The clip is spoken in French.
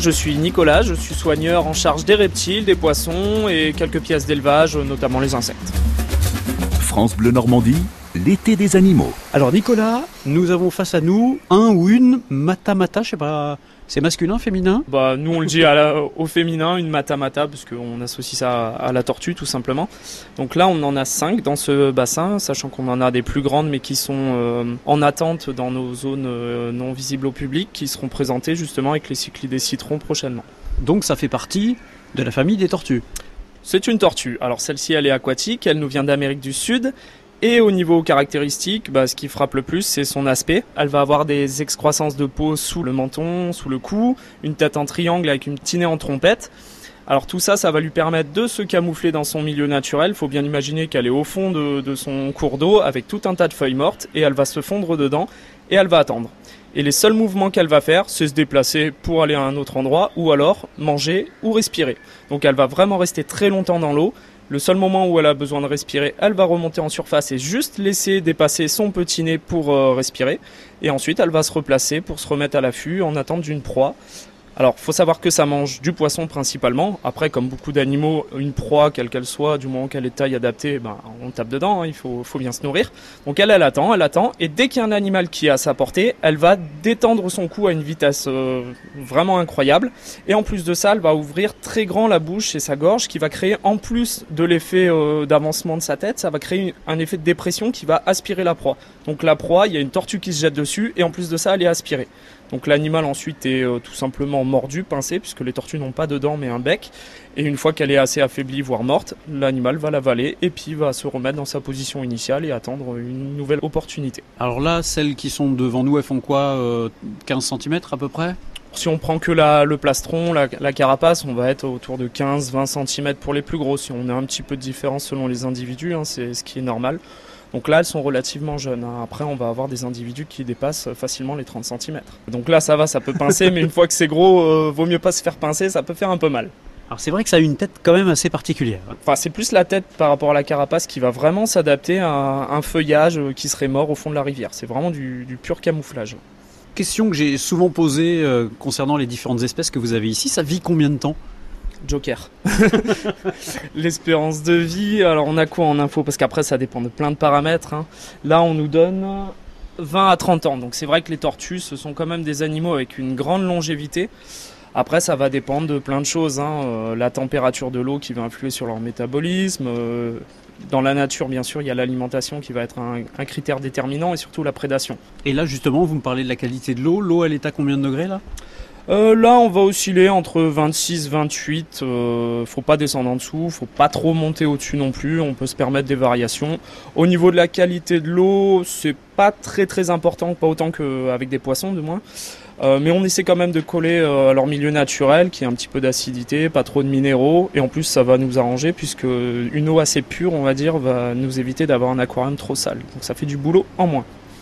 Je suis Nicolas, je suis soigneur en charge des reptiles, des poissons et quelques pièces d'élevage, notamment les insectes. France Bleu Normandie, l'été des animaux. Alors Nicolas, nous avons face à nous un ou une matamata, je sais pas, c'est masculin, féminin? Bah nous on le dit à la- au féminin, une matamata, parce qu'on associe ça à la tortue tout simplement. Donc là on en a cinq dans ce bassin, sachant qu'on en a des plus grandes mais qui sont euh, en attente dans nos zones euh, non visibles au public, qui seront présentées justement avec les cyclidés citrons prochainement. Donc ça fait partie de la famille des tortues. C'est une tortue. Alors celle-ci, elle est aquatique, elle nous vient d'Amérique du Sud. Et au niveau caractéristique, bah, ce qui frappe le plus, c'est son aspect. Elle va avoir des excroissances de peau sous le menton, sous le cou, une tête en triangle avec une nez en trompette. Alors tout ça, ça va lui permettre de se camoufler dans son milieu naturel. Faut bien imaginer qu'elle est au fond de, de son cours d'eau avec tout un tas de feuilles mortes et elle va se fondre dedans et elle va attendre. Et les seuls mouvements qu'elle va faire, c'est se déplacer pour aller à un autre endroit ou alors manger ou respirer. Donc elle va vraiment rester très longtemps dans l'eau. Le seul moment où elle a besoin de respirer, elle va remonter en surface et juste laisser dépasser son petit nez pour euh, respirer. Et ensuite, elle va se replacer pour se remettre à l'affût en attente d'une proie. Alors, faut savoir que ça mange du poisson principalement. Après, comme beaucoup d'animaux, une proie, quelle qu'elle soit, du moment qu'elle est taille adaptée, ben, on tape dedans, hein, il faut, faut bien se nourrir. Donc elle, elle attend, elle attend, et dès qu'il y a un animal qui est à sa portée, elle va détendre son cou à une vitesse euh, vraiment incroyable. Et en plus de ça, elle va ouvrir très grand la bouche et sa gorge, qui va créer, en plus de l'effet euh, d'avancement de sa tête, ça va créer un effet de dépression qui va aspirer la proie. Donc la proie, il y a une tortue qui se jette dessus, et en plus de ça, elle est aspirée. Donc l'animal ensuite est euh, tout simplement mordu, pincé, puisque les tortues n'ont pas de dents mais un bec. Et une fois qu'elle est assez affaiblie, voire morte, l'animal va l'avaler et puis va se remettre dans sa position initiale et attendre une nouvelle opportunité. Alors là, celles qui sont devant nous, elles font quoi euh, 15 cm à peu près? Si on prend que la, le plastron, la, la carapace, on va être autour de 15-20 cm pour les plus gros. Si on a un petit peu de différence selon les individus, hein, c'est ce qui est normal. Donc là, elles sont relativement jeunes. hein. Après, on va avoir des individus qui dépassent facilement les 30 cm. Donc là, ça va, ça peut pincer, mais une fois que c'est gros, euh, vaut mieux pas se faire pincer, ça peut faire un peu mal. Alors c'est vrai que ça a une tête quand même assez particulière. Enfin, c'est plus la tête par rapport à la carapace qui va vraiment s'adapter à un feuillage euh, qui serait mort au fond de la rivière. C'est vraiment du, du pur camouflage. Question que j'ai souvent posée euh, concernant les différentes espèces que vous avez ici, ça vit combien de temps? Joker. L'espérance de vie, alors on a quoi en info? Parce qu'après ça dépend de plein de paramètres. hein. Là on nous donne 20 à 30 ans. Donc c'est vrai que les tortues, ce sont quand même des animaux avec une grande longévité. Après ça va dépendre de plein de choses. hein. Euh, la température de l'eau qui va influer sur leur métabolisme. euh, dans la nature bien sûr il y a l'alimentation qui va être un, un critère déterminant et surtout la prédation. Et là justement, vous me parlez de la qualité de l'eau. L'eau, elle est à combien de degrés là? Euh, là, on va osciller entre 26 28. Euh, faut pas descendre en dessous, faut pas trop monter au-dessus non plus. On peut se permettre des variations. Au niveau de la qualité de l'eau, c'est pas très très important, pas autant qu'avec des poissons du moins. Euh, mais on essaie quand même de coller à leur milieu naturel, qui est un petit peu d'acidité, pas trop de minéraux, et en plus ça va nous arranger puisque une eau assez pure, on va dire, va nous éviter d'avoir un aquarium trop sale. Donc ça fait du boulot en moins.